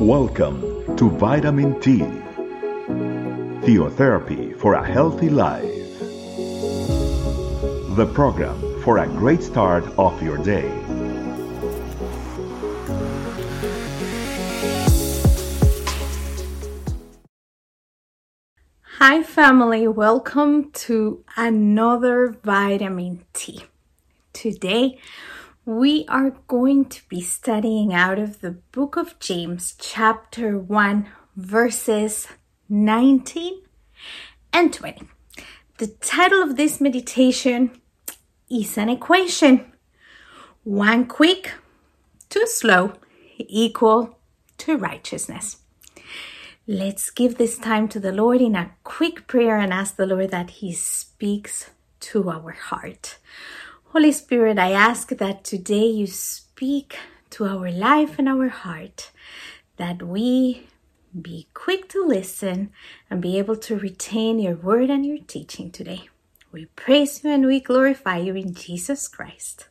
Welcome to Vitamin T, Theotherapy for a Healthy Life. The program for a great start of your day. Hi, family. Welcome to another Vitamin T. Today, we are going to be studying out of the book of James, chapter 1, verses 19 and 20. The title of this meditation is an equation one quick, two slow, equal to righteousness. Let's give this time to the Lord in a quick prayer and ask the Lord that He speaks to our heart. Holy Spirit, I ask that today you speak to our life and our heart, that we be quick to listen and be able to retain your word and your teaching today. We praise you and we glorify you in Jesus Christ.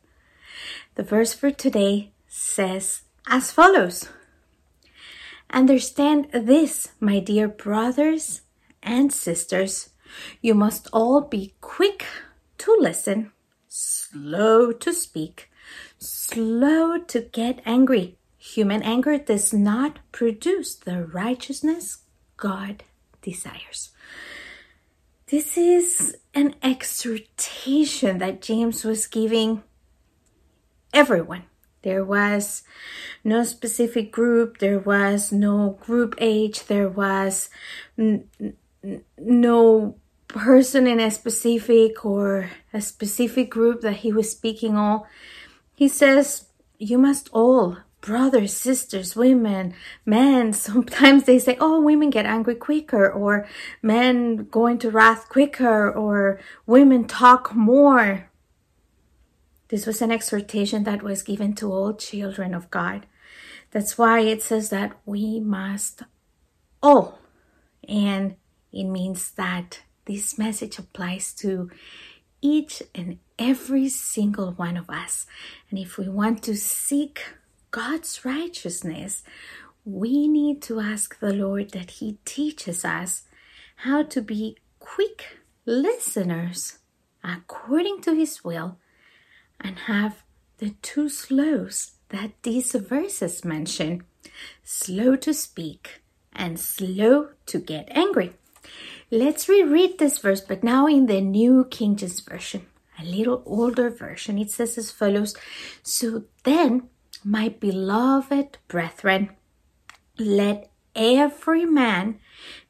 The verse for today says as follows Understand this, my dear brothers and sisters. You must all be quick to listen slow to speak, slow to get angry. Human anger does not produce the righteousness God desires. This is an exhortation that James was giving everyone. There was no specific group, there was no group age, there was n- n- no person in a specific or a specific group that he was speaking all he says you must all brothers sisters women men sometimes they say oh women get angry quicker or men go into wrath quicker or women talk more. This was an exhortation that was given to all children of god. That's why it says that we must all and it means that this message applies to each and every single one of us. And if we want to seek God's righteousness, we need to ask the Lord that He teaches us how to be quick listeners according to His will and have the two slows that these verses mention slow to speak and slow to get angry. Let's reread this verse, but now in the New King James Version, a little older version. It says as follows So then, my beloved brethren, let every man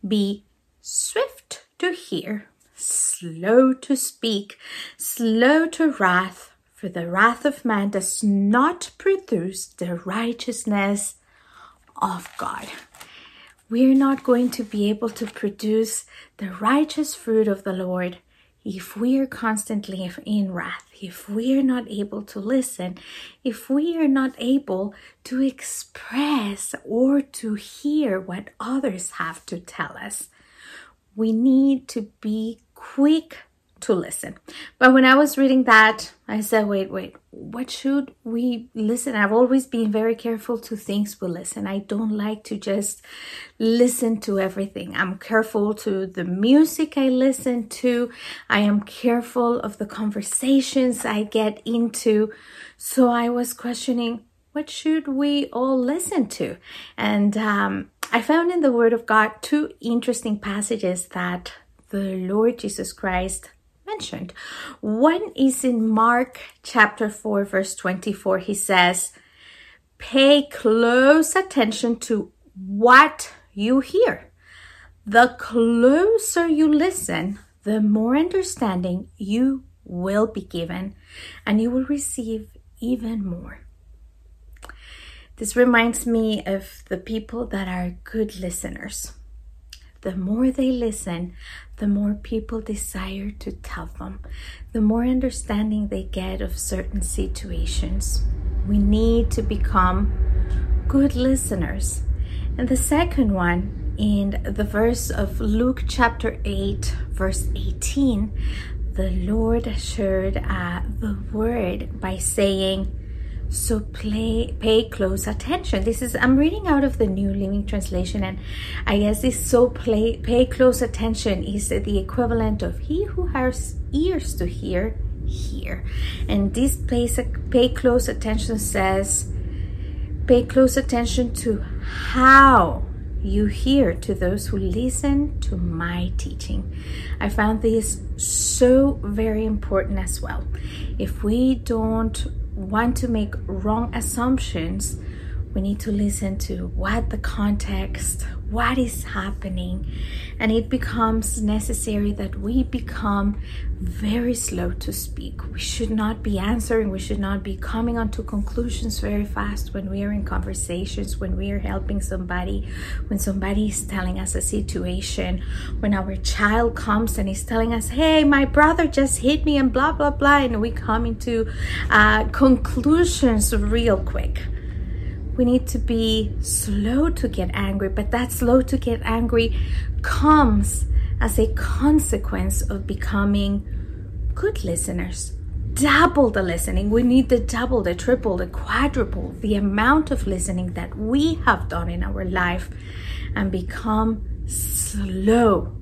be swift to hear, slow to speak, slow to wrath, for the wrath of man does not produce the righteousness of God we're not going to be able to produce the righteous fruit of the Lord if we are constantly in wrath, if we are not able to listen, if we are not able to express or to hear what others have to tell us. We need to be quick to listen. But when I was reading that, I said, wait, wait, what should we listen? I've always been very careful to things we listen. I don't like to just listen to everything. I'm careful to the music I listen to. I am careful of the conversations I get into. So I was questioning, what should we all listen to? And um, I found in the Word of God two interesting passages that the Lord Jesus Christ mentioned. One is in Mark chapter 4, verse 24. He says, Pay close attention to what you hear. The closer you listen, the more understanding you will be given, and you will receive even more. This reminds me of the people that are good listeners the more they listen, the more people desire to tell them, the more understanding they get of certain situations. We need to become good listeners. And the second one, in the verse of Luke chapter 8, verse 18, the Lord assured uh, the word by saying, So play, pay close attention. This is I'm reading out of the New Living Translation, and I guess this so play, pay close attention is the equivalent of he who has ears to hear, hear. And this place pay close attention says, pay close attention to how you hear to those who listen to my teaching. I found this so very important as well. If we don't want to make wrong assumptions, we need to listen to what the context, what is happening, and it becomes necessary that we become very slow to speak. We should not be answering, we should not be coming onto conclusions very fast when we are in conversations, when we are helping somebody, when somebody is telling us a situation, when our child comes and is telling us, Hey, my brother just hit me, and blah, blah, blah, and we come into uh, conclusions real quick we need to be slow to get angry, but that slow to get angry comes as a consequence of becoming good listeners. Double the listening. We need to double, the triple, the quadruple the amount of listening that we have done in our life and become slow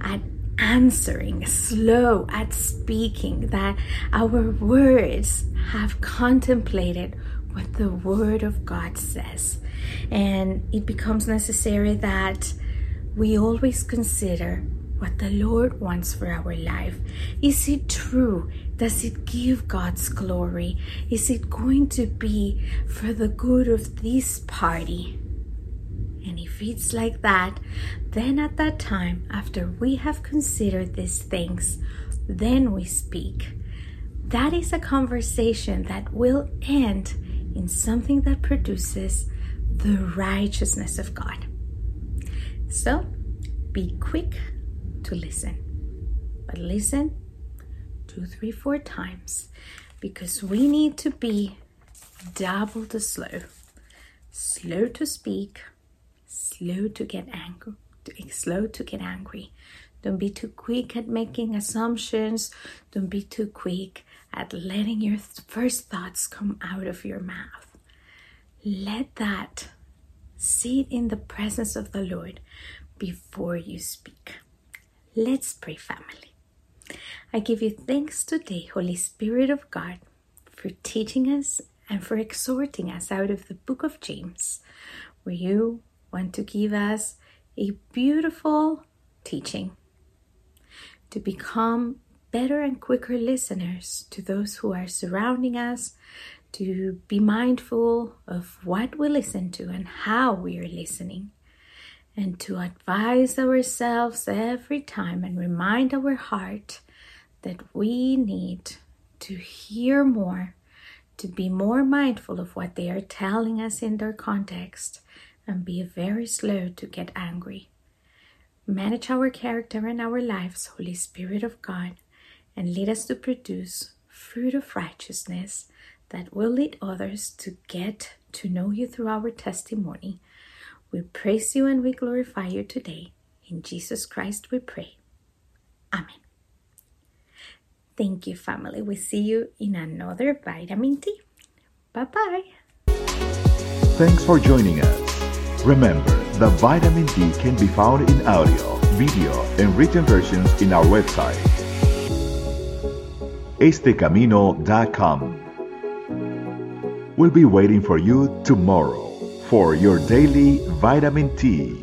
at answering, slow at speaking, that our words have contemplated what the Word of God says. And it becomes necessary that we always consider what the Lord wants for our life. Is it true? Does it give God's glory? Is it going to be for the good of this party? And if it's like that, then at that time, after we have considered these things, then we speak. That is a conversation that will end in something that produces the righteousness of God. So be quick to listen, but listen two, three, four times because we need to be double the slow, slow to speak, slow to get angry, slow to get angry. Don't be too quick at making assumptions. Don't be too quick at letting your first thoughts come out of your mouth. Let that sit in the presence of the Lord before you speak. Let's pray, family. I give you thanks today, Holy Spirit of God, for teaching us and for exhorting us out of the book of James, where you want to give us a beautiful teaching to become better and quicker listeners to those who are surrounding us, to be mindful of what we listen to and how we are listening, and to advise ourselves every time and remind our heart that we need to hear more, to be more mindful of what they are telling us in their context, and be very slow to get angry. Manage our character and our lives, Holy Spirit of God, and lead us to produce fruit of righteousness that will lead others to get to know you through our testimony. We praise you and we glorify you today. In Jesus Christ we pray. Amen. Thank you, family. We see you in another vitamin T. Bye bye. Thanks for joining us. Remember, the vitamin T can be found in audio, video, and written versions in our website estecamino.com. We'll be waiting for you tomorrow for your daily vitamin T.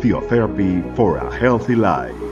Theotherapy for a healthy life.